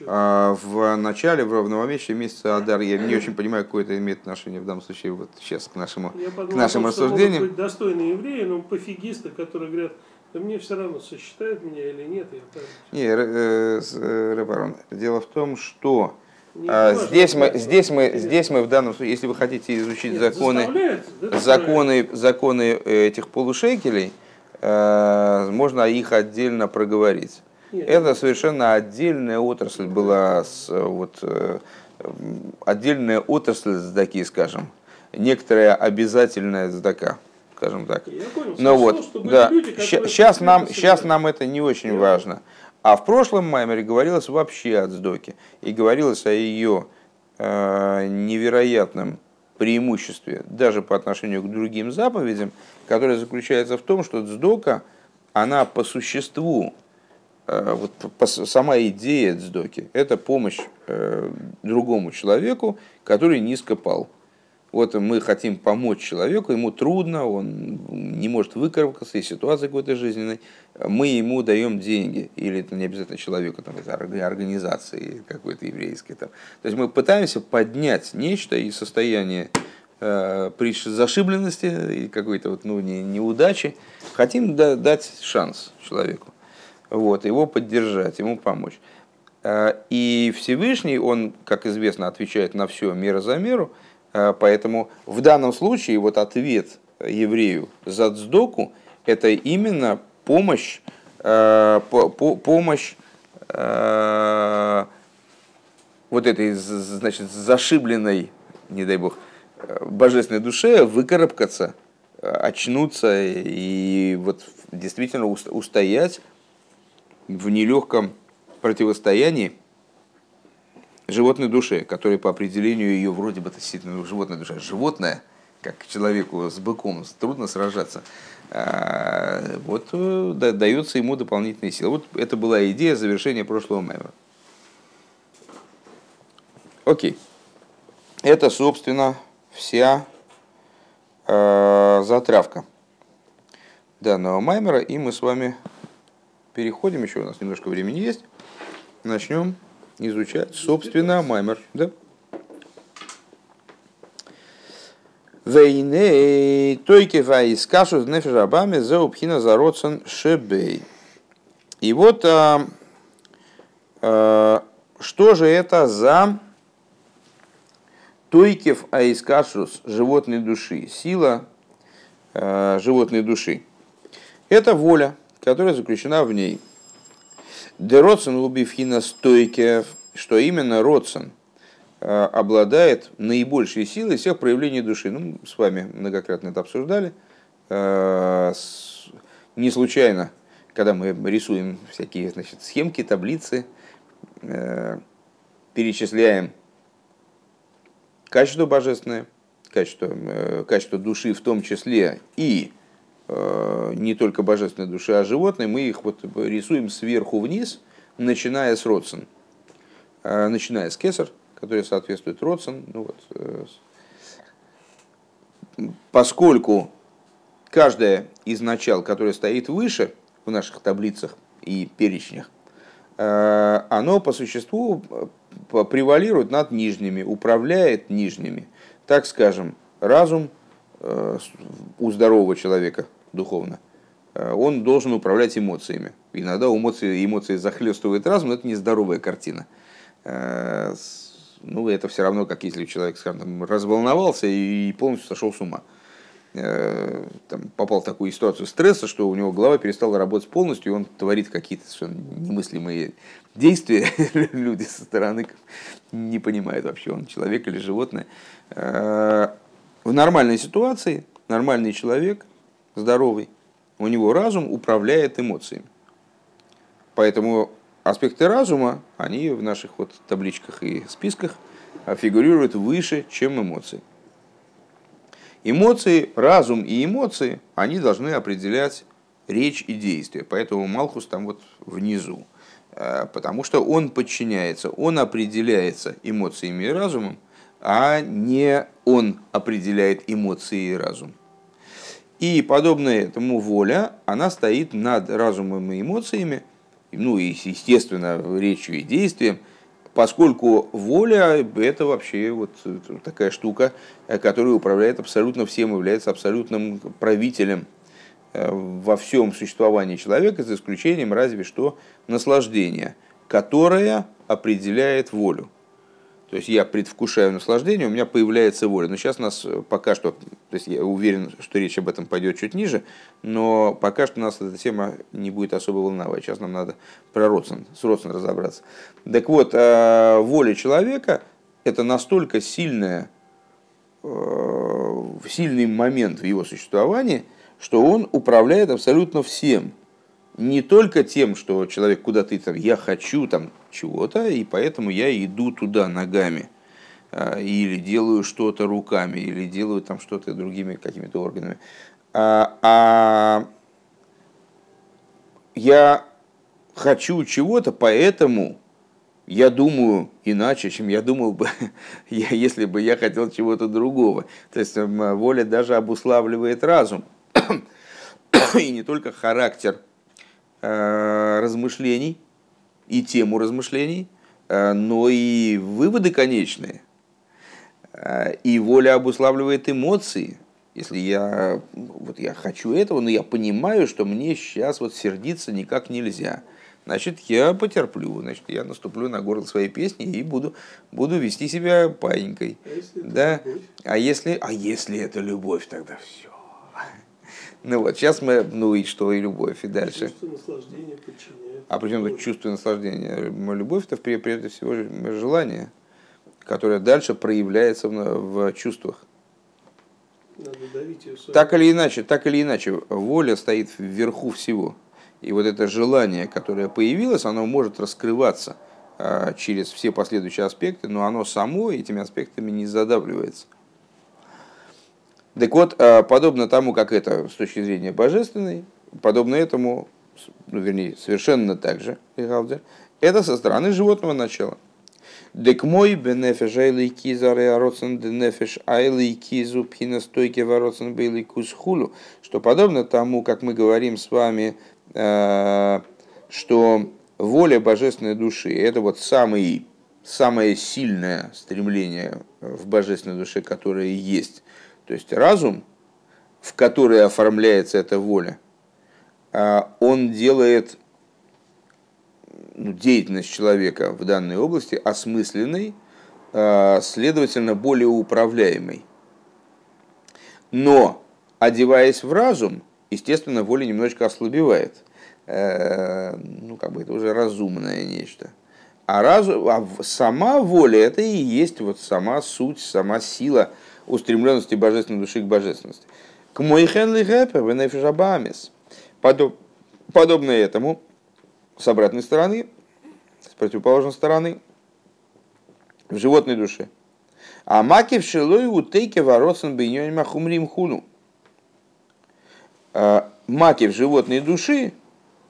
А, в начале, в новомесячном месяце Адар, я не очень понимаю, какое это имеет отношение в данном случае вот сейчас к нашему подумал, к нашим рассуждениям. Быть достойные евреи, но пофигисты, которые говорят, да мне все равно, сосчитают меня или нет. Я не, э, э, дело в том, что а, здесь мы, здесь, мы, здесь мы в данном случае, если вы хотите изучить Нет, законы, законы, законы этих полушекелей, э, можно их отдельно проговорить. Нет. Это совершенно отдельная отрасль была, с, вот, э, отдельная отрасль сдаки, скажем, некоторая обязательная сдака скажем так. понял, Но вот, да, сейчас нам, сейчас нам это не очень важно. А в прошлом маймере говорилось вообще о Цдоке. И говорилось о ее э, невероятном преимуществе даже по отношению к другим заповедям, которое заключается в том, что Цдока, она по существу, э, вот по, сама идея Цдоки, это помощь э, другому человеку, который низко пал. Вот мы хотим помочь человеку, ему трудно, он не может выкарабкаться из ситуации какой-то жизненной, мы ему даем деньги, или это не обязательно человеку, там, это организации какой-то еврейской. Там. То есть мы пытаемся поднять нечто из состояния э, зашибленности и какой-то вот, ну, не, неудачи, хотим да, дать шанс человеку, вот, его поддержать, ему помочь. Э, и Всевышний, он, как известно, отвечает на все мера за меру, поэтому в данном случае вот ответ еврею за цдоку – это именно помощь, э, по, по, помощь э, вот этой, значит, зашибленной, не дай бог, э, божественной душе выкарабкаться очнуться и вот действительно устоять в нелегком противостоянии животной душе, которая по определению ее вроде бы действительно животная душа, животное, как человеку с быком трудно сражаться, а, вот э, дается ему дополнительные силы. Вот это была идея завершения прошлого мемора. Окей. Это, собственно, вся э, затравка данного маймера, и мы с вами переходим, еще у нас немножко времени есть, начнем изучать, собственно, маймер. Да? Вейне тойки вайс кашу нефежабами за упхина за родсон шебей. И вот а, а, что же это за Тойкев аискашрус животной души, сила э, животной души. Это воля, которая заключена в ней. Де родсен убивхина стойкев, что именно родсен э, обладает наибольшей силой всех проявлений души. Ну, с вами многократно это обсуждали. Э, не случайно, когда мы рисуем всякие значит, схемки, таблицы, э, перечисляем качество божественное, качество, качество души в том числе и не только божественной души, а животной, мы их вот рисуем сверху вниз, начиная с родсен. Э, начиная с кесар, который соответствует родсен. Ну вот, поскольку каждое из начал, которое стоит выше в наших таблицах и перечнях, оно по существу превалирует над нижними, управляет нижними. Так скажем, разум э, у здорового человека духовно, э, он должен управлять эмоциями. Иногда эмоции, эмоции захлестывает разум, но это нездоровая картина. Э, ну, это все равно, как если человек, скажем, разволновался и полностью сошел с ума. Э, там, попал в такую ситуацию стресса, что у него голова перестала работать полностью, и он творит какие-то совершенно немыслимые действия. Люди со стороны не понимают вообще, он человек или животное. В нормальной ситуации нормальный человек, здоровый, у него разум управляет эмоциями. Поэтому аспекты разума, они в наших вот табличках и списках фигурируют выше, чем эмоции. Эмоции, разум и эмоции, они должны определять речь и действие. Поэтому Малхус там вот внизу. Э, потому что он подчиняется, он определяется эмоциями и разумом, а не он определяет эмоции и разум. И подобно этому воля, она стоит над разумом и эмоциями, ну и, естественно, речью и действием – поскольку воля – это вообще вот такая штука, э, которая управляет абсолютно всем, является абсолютным правителем э, во всем существовании человека, за исключением разве что наслаждения, которое определяет волю. То есть я предвкушаю наслаждение, у меня появляется воля. Но сейчас нас э, пока что, то есть я уверен, что речь об этом пойдет чуть ниже, но пока что нас эта тема не будет особо волновать. Сейчас нам надо про родствен, с родственным разобраться. Так вот, э, воля человека – это настолько сильная, э, сильный момент в его существовании, что он управляет абсолютно всем – не только тем, что человек куда-то там, я хочу там чего-то, и поэтому я иду туда ногами, а, или делаю что-то руками, или делаю там что-то другими какими-то органами. А, а я хочу чего-то, поэтому я думаю иначе, чем я думал бы, если бы я хотел чего-то другого. То есть воля даже обуславливает разум. И не только характер размышлений и тему размышлений, э, но и выводы конечные. Э, и воля обуславливает эмоции. Если я, вот я хочу этого, но я понимаю, что мне сейчас вот сердиться никак нельзя, значит, я потерплю, значит, я наступлю на горло своей песни и буду, буду вести себя паинькой. А если да? А если, а если это любовь, тогда все. Ну вот, сейчас мы, ну и что, и любовь, и дальше. Чувство наслаждения подчиняет. А причем тут чувство наслаждения? Любовь это прежде всего желание, которое дальше проявляется в, в чувствах. Надо давить ее. своей- Так или иначе, так или иначе, воля стоит вверху всего. И вот это желание, которое появилось, оно может раскрываться а, через все последующие аспекты, но оно само этими аспектами не задавливается. Так вот, а, подобно тому, как это с точки зрения божественной, подобно этому, ну, вернее, совершенно так же, это со стороны животного начала. Дек мой бенефеш айлей киза реароцен денефеш айлей кизу пхинастойки вароцен бейлей кусхулу, что подобно тому, как мы говорим с вами, э, что воля божественной души – это вот самый, самое сильное стремление в божественной душе, которое есть. То есть разум, в который оформляется эта воля, а, он делает ну, деятельность человека в данной области осмысленной, а, следовательно, более управляемой. Но, одеваясь в разум, естественно, воля немножечко ослабевает. Э, Ну, как бы это уже разумное нечто. А, разум, а сама воля это и есть вот сама суть, сама сила устремленности божественной души к божественности. К мой хенли гэпер, Подобно этому, с обратной стороны, с противоположной стороны, в животной душе. А маки в шилой утейке воротсан бейнёним ахумрим хуну. А Маки в животной души,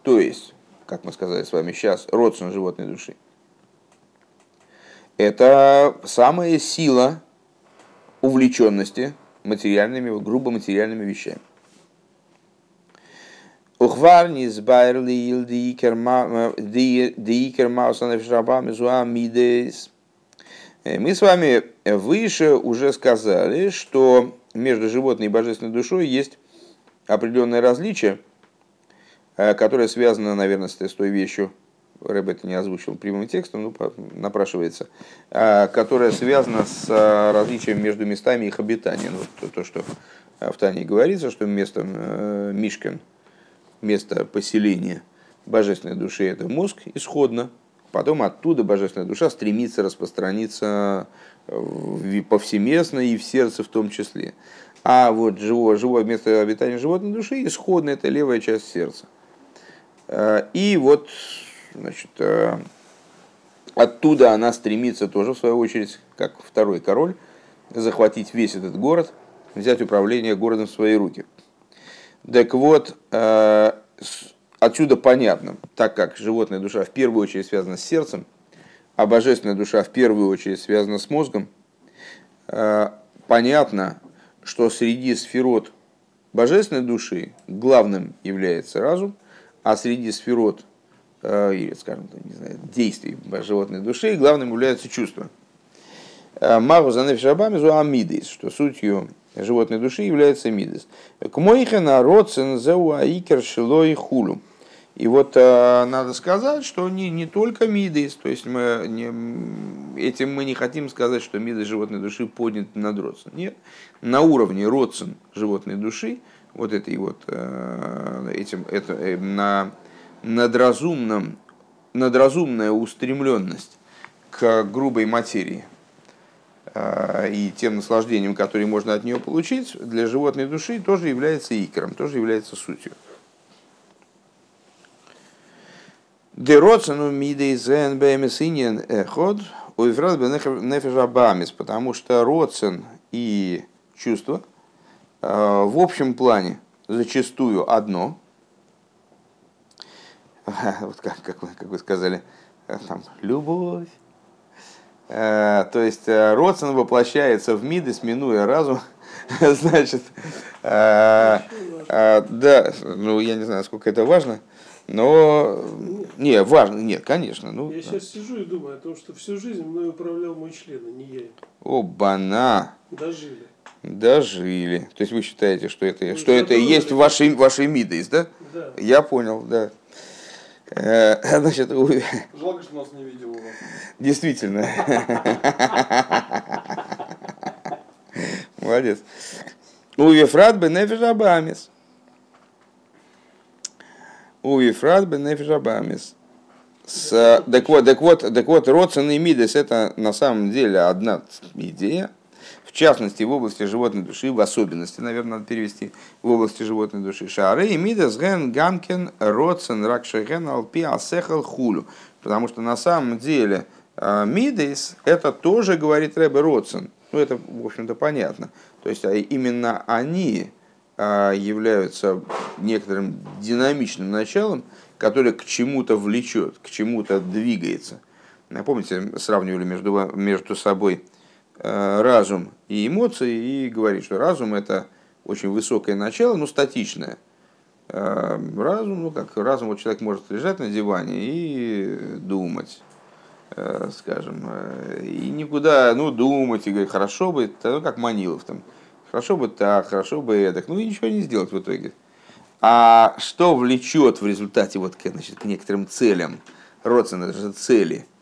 то есть, как мы сказали с вами сейчас, родствен животной души, это самая сила увлеченности материальными, грубо материальными вещами. Ухвар низбайр лил диикер маусанев шрабам мидес. Э, Мы с вами выше уже сказали, что между животной и божественной душой есть определенное различие, э, которое связано, наверное, с той вещью, Рэб это не озвучил прямым текстом, ну, напрашивается, э, которое связано с э, различием между местами их обитания. Ну, то, то, что в Тане говорится, что место э, Мишкин, место поселения божественной души – это мозг исходно, потом оттуда божественная душа стремится распространиться повсеместно и в сердце в том числе. А вот живое, живое место обитания животной души исходно – это левая часть сердца. Э, И вот, значит, э, оттуда она стремится тоже, в свою очередь, как второй король, захватить весь этот город, взять управление городом в свои руки. Так вот, э, отсюда понятно, так как животная душа в первую очередь связана с сердцем, а божественная душа в первую очередь связана с мозгом, э, понятно, что среди сферот божественной души главным является разум, а среди сферот, или, скажем, там, не знаю, действий животной души главным является чувство. Магу за нефишабами амидис, что сутью животной души является мидис. К моихена родсен зауаикер шилой хулю. И вот э, надо сказать, что не, не только мидис, то есть мы не, этим мы не хотим сказать, что мидис животной души поднят над родсен. Нет, на уровне родсен животной души, вот этой вот, э, этим, это, э, на надразумном, надразумная устремленность к грубой материи, э, и тем наслаждением, которое можно от нее получить, для животной души тоже является икром, тоже является сутью. Дероцену мидей зен бэмесинен эход, потому что роцен и чувство э, в общем плане зачастую одно. Вот как, как, вы, как вы сказали, э, там, любовь. Э, То есть э, Родсон воплощается в Мидес, минуя разум. Значит, да, ну я не знаю, сколько это важно, но не, важно, нет, конечно. Ну, Я сейчас сижу и думаю о том, что всю жизнь мной управлял мой член, а не я. Оба-на, Дожили. дожили. То есть вы считаете, что это, Ну, что это и есть ваши, ваши Мидес, да? Да. Я понял, да. Э, Значит, у- Жалко, что нас не видел. Действительно. Молодец. У Ефрат бен Абамис. У Ефрат бен Абамис. С, так вот, так вот, так вот, и Мидес это на самом деле одна идея. В частности, в области животной души, в особенности, наверное, надо перевести, в области животной души. Шары и мидас ген гамкен роцен ракшеген алпи асехал хулю. Потому что на самом деле а, мидейс это тоже, говорит Рэбе Роцен. Ну, это, в общем-то, понятно. То есть, а именно они а, являются некоторым динамичным началом, которое к чему-то влечет, к чему-то двигается. Помните, сравнивали между, между собой разум и эмоции и говорит, что разум это очень высокое начало, но статичное. Э, разум, ну как разум, вот человек может лежать на диване и думать, э, скажем, и никуда, ну, думать, и говорить, хорошо бы, ну, как Манилов там, хорошо бы так, хорошо бы эдак, ну, и ничего не сделать в итоге. А что влечет в результате вот к, значит, к некоторым целям, родственные цели –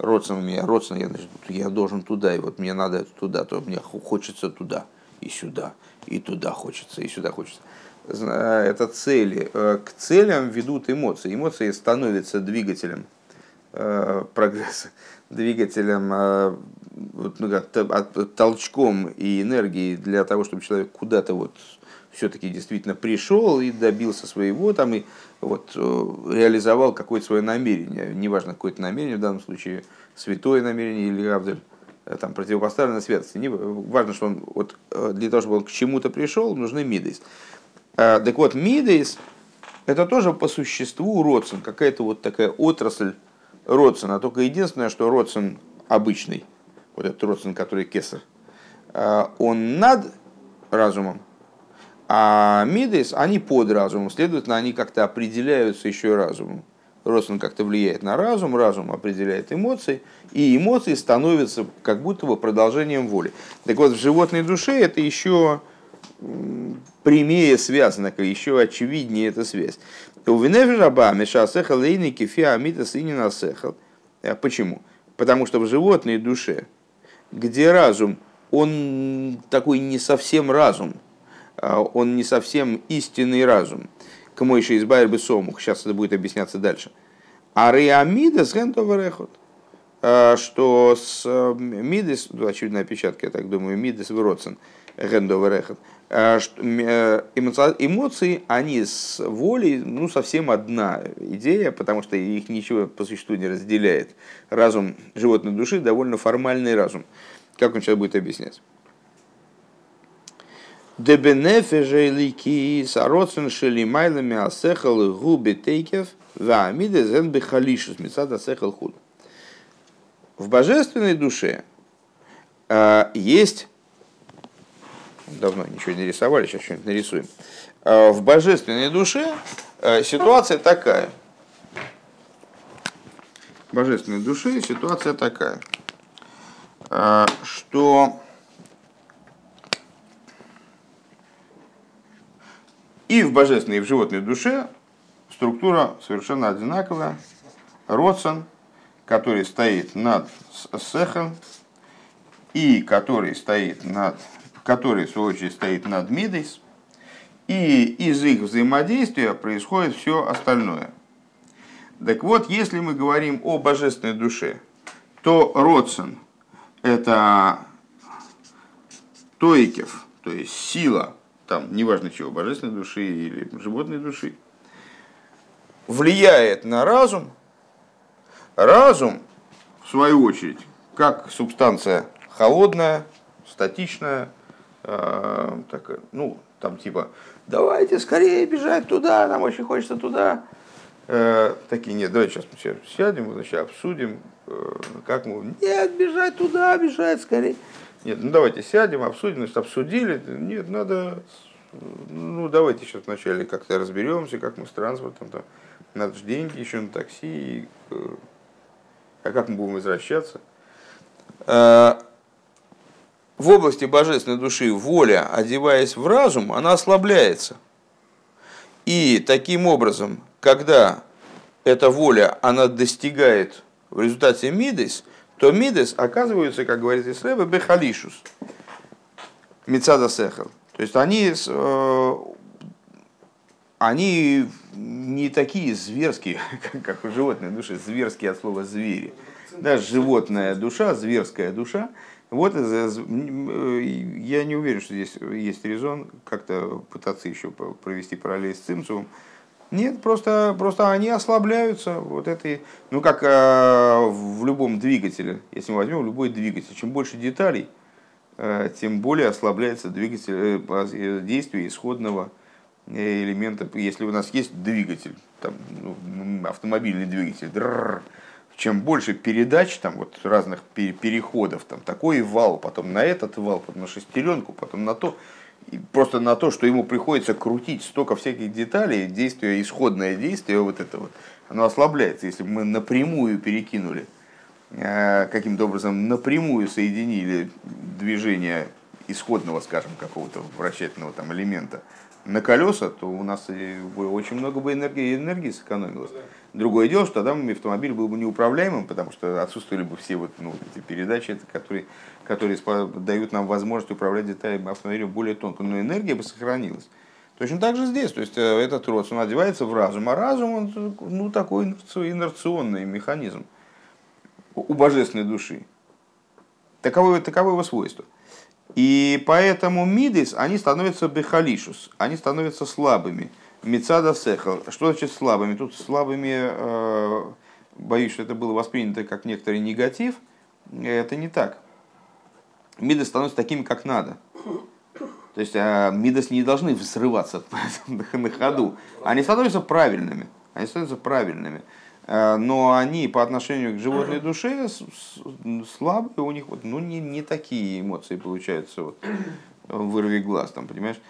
родственным я родственный, я, я должен туда, и вот мне надо туда, то мне хочется туда, и сюда, и туда хочется, и сюда хочется. Это цели. Э, к целям ведут эмоции. Эмоции становятся двигателем э, прогресса, двигателем, э, ну, толчком и энергией для того, чтобы человек куда-то вот все-таки действительно пришел и добился своего, там и вот, э, реализовал какое-то свое намерение, неважно, какое-то намерение, в данном случае святое намерение или Авдель, э, там, противопоставлено святости. Не, важно, что он вот, э, для того, чтобы он к чему-то пришел, нужны мидейс. Так вот, мидейс – это тоже по существу родствен, какая-то вот такая отрасль родствена. Только единственное, что родствен обычный, вот этот родствен, который кесар, он над разумом, а мидейс, они под разумом, следовательно, они как-то определяются еще разумом. Рост как-то влияет на разум, разум определяет эмоции, и эмоции становятся как будто бы продолжением воли. Так вот, в животной душе это еще прямее связано, еще очевиднее эта связь. У Венефижаба Мешасеха Лейни Кефиа Амита Синина Сехал. А почему? Потому что в животной душе, где разум, он такой не совсем разум, он не совсем истинный разум. К Мойше из Байрбы Сомух, сейчас это будет объясняться дальше. А Реамида с Гентоверехот, а, что с э, Мидес, ну, очевидная опечатка, я так думаю, Мидес Вроцен, Гендоверехот, а, э, эмоции, они с волей, ну, совсем одна идея, потому что их ничего по существу не разделяет. Разум животной души довольно формальный разум. Как он сейчас будет объяснять? Дебенефеже лики сароцен шели майлами асехал губи тейкев ваамиде зен бехалишус мецад асехал худ. В божественной душе э, есть давно ничего не рисовали, сейчас что-нибудь нарисуем. Э, в божественной душе э, ситуация такая. В божественной душе ситуация такая, что И в божественной, и в животной душе структура совершенно одинаковая. Родсон, который стоит над сехом, и который стоит над, который, в свою очередь, стоит над мидейс, и из их взаимодействия происходит все остальное. Так вот, если мы говорим о божественной душе, то Родсон – это Тоикев, то есть сила, там, неважно чего, божественной души или животной души, влияет на разум, разум, в свою очередь, как субстанция холодная, статичная, э, так, ну, там типа, давайте скорее бежать туда, нам очень хочется туда. Э, такие, нет, давайте сейчас мы сядем, значит, обсудим, э, как мы, нет, бежать туда, бежать скорее. Нет, ну давайте сядем, обсудим, значит, обсудили. Нет, надо, ну давайте сейчас вначале как-то разберемся, как мы с транспортом, там, надо же деньги еще на такси, э, а как мы будем возвращаться. Э, в области божественной души воля, одеваясь в разум, она ослабляется. И таким образом, когда эта воля, она достигает в результате мидес, то мидес оказываются, как говорит Исреба, бехалишус. Мецада сехал. То есть они, э, они не такие зверские, как у животной души, зверские от слова звери. Да, животная душа, зверская душа, Вот э, я не уверен, что здесь есть резон как-то пытаться еще провести параллель с Цимцевым. Нет, просто, просто они ослабляются. Вот этой, ну, как э, в любом двигателе, если мы возьмем любой двигатель, чем больше деталей, э, тем более ослабляется двигатель, э, действие исходного элемента. Если у нас есть двигатель, там, ну, автомобильный двигатель, дрррр, чем больше передач, там вот разных переходов, там такой вал, потом на этот вал, потом на шестеренку, потом на то, просто на то, что ему приходится крутить столько всяких деталей, действие, исходное действие вот это вот, оно ослабляется. Если бы мы напрямую перекинули, э, каким-то образом напрямую соединили движение исходного, скажем, какого-то вращательного там элемента на колеса, то у нас очень много бы энергии, энергии сэкономилось. Другое дело, что тогда автомобиль был бы неуправляемым, потому что отсутствовали бы все вот, ну, эти передачи, которые, которые дают нам возможность управлять деталями автомобиля более тонко, но энергия бы сохранилась. Точно так же здесь, то есть э, этот род, он одевается в разум, а разум, он ну, такой инерционный механизм у божественной души. Таково, таково его свойство. И поэтому мидис, они становятся бехалишус, они становятся слабыми. Мецада сехал. Что значит слабыми? Тут слабыми, э, боюсь, что это было воспринято как некоторый негатив. Это не так. Мидас становятся такими, как надо. То есть а, мидас не должны взрываться на ходу. Они становятся правильными. Они становятся правильными. Э, но они по отношению к животной душе слабые, у них вот, ну, не, не такие эмоции получаются, вот, вырви глаз, там, понимаешь?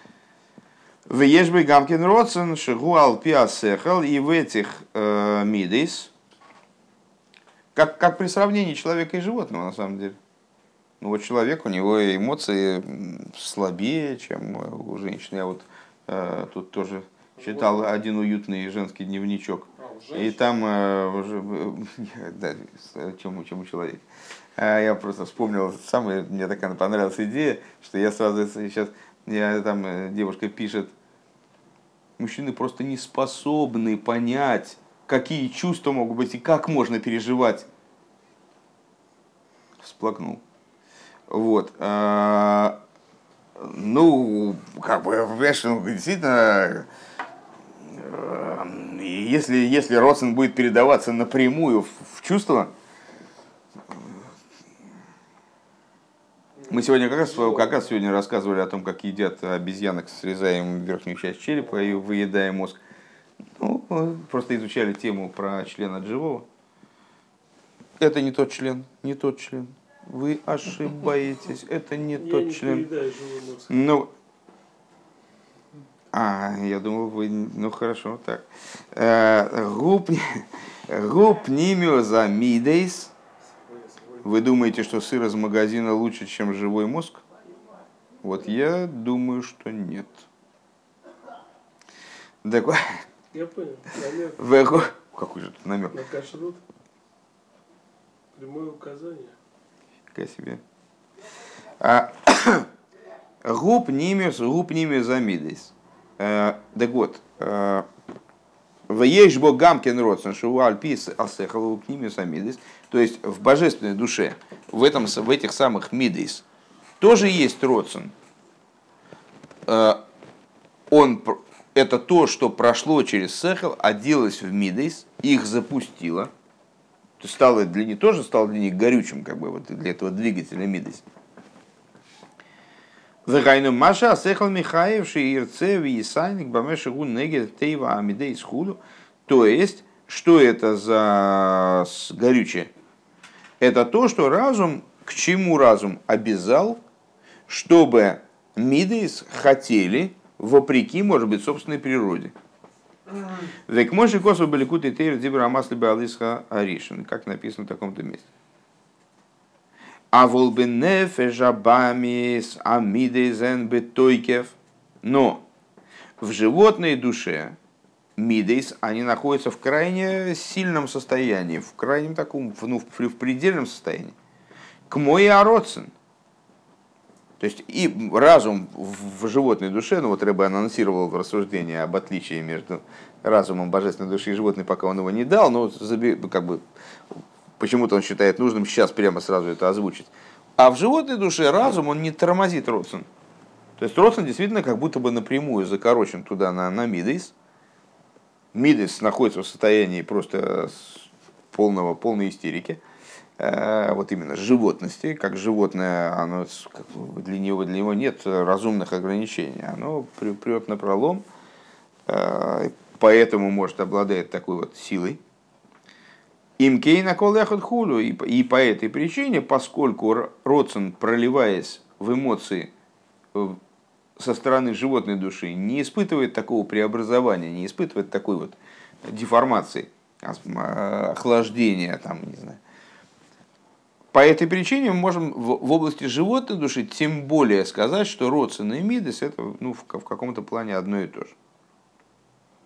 В Ешбе Гамкин Родсен, Шигуал Пиасехал, и в этих э, мидейс, как, как при сравнении человека и животного, на самом деле. Ну вот человек, у него эмоции слабее, чем у женщины. Я вот э, тут тоже читал один уютный женский дневничок. И там э, уже, да, чем, чем человек. А я просто вспомнил, самое, мне такая понравилась идея, что я сразу сейчас, я там, э, девушка пишет, мужчины просто не способны понять, какие чувства могут быть и как можно переживать. Всплакнул. Вот. А, ну, как бы, понимаешь, ну, действительно, если, если родствен будет передаваться напрямую в чувство, мы сегодня как раз, как раз сегодня рассказывали о том, как едят обезьянок, срезаем верхнюю часть черепа и выедаем мозг. Ну, просто изучали тему про члена живого. Это не тот член, не тот член. Вы ошибаетесь, это не Я тот не член. Ну, а, я думал, вы... Ну, хорошо, так. Э, губ, губ нимиоза мидейс. Вы думаете, что сыр из магазина лучше, чем живой мозг? Вот я думаю, что нет. Так, я понял. Намек. Какой же намек? На кашрут. Прямое указание. Какая себе. А, губ нимиус, губ нимиус амидейс. Э, так вот, э, в Ейшбо Гамкин Родсен Шуаль Пис Асехалу Книмиус Амидис, то есть в божественной душе, в, этом, в этих самых Мидис, тоже есть Родсен. Э, он, это то, что прошло через Сехал, оделось в Мидис, их запустило, стало для них, тоже стало для них горючим, как бы, вот для этого двигателя Мидис. Вегайну Маша Асехал Михаев Шиирцеви и Сайник Бамешигу Негет Тейва Амидей Схуду. То есть, что это за горючее? Это то, что разум, к чему разум обязал, чтобы Мидейс хотели, вопреки, может быть, собственной природе. Век Моши Косу Баликут и Тейр Дибра Амасли Балисха Аришин, как написано в таком-то месте. А волбенефежабамис амидейзен бетойкев. Но в животной душе мидейс, они находятся в крайне сильном состоянии, в крайнем таком, ну, в предельном состоянии. К мой ороцин. То есть и разум в животной душе, ну вот Рэбе анонсировал в рассуждении об отличии между разумом божественной души и животной, пока он его не дал, но как бы Почему-то он считает нужным сейчас прямо сразу это озвучить. А в животной душе разум, он не тормозит родствен. То есть родствен действительно как будто бы напрямую закорочен туда на, на мидейс. Мидейс находится в состоянии просто полного, полной истерики. Э, вот именно животности, как животное, оно, для, него, для него нет разумных ограничений. Оно прет на пролом, э, поэтому может обладает такой вот силой. Имкейна колехот хулю. И по этой причине, поскольку Родсон, проливаясь в эмоции со стороны животной души, не испытывает такого преобразования, не испытывает такой вот деформации, охлаждения, там, не знаю. По этой причине мы можем в области животной души тем более сказать, что родственные мидес это ну, в каком-то плане одно и то же.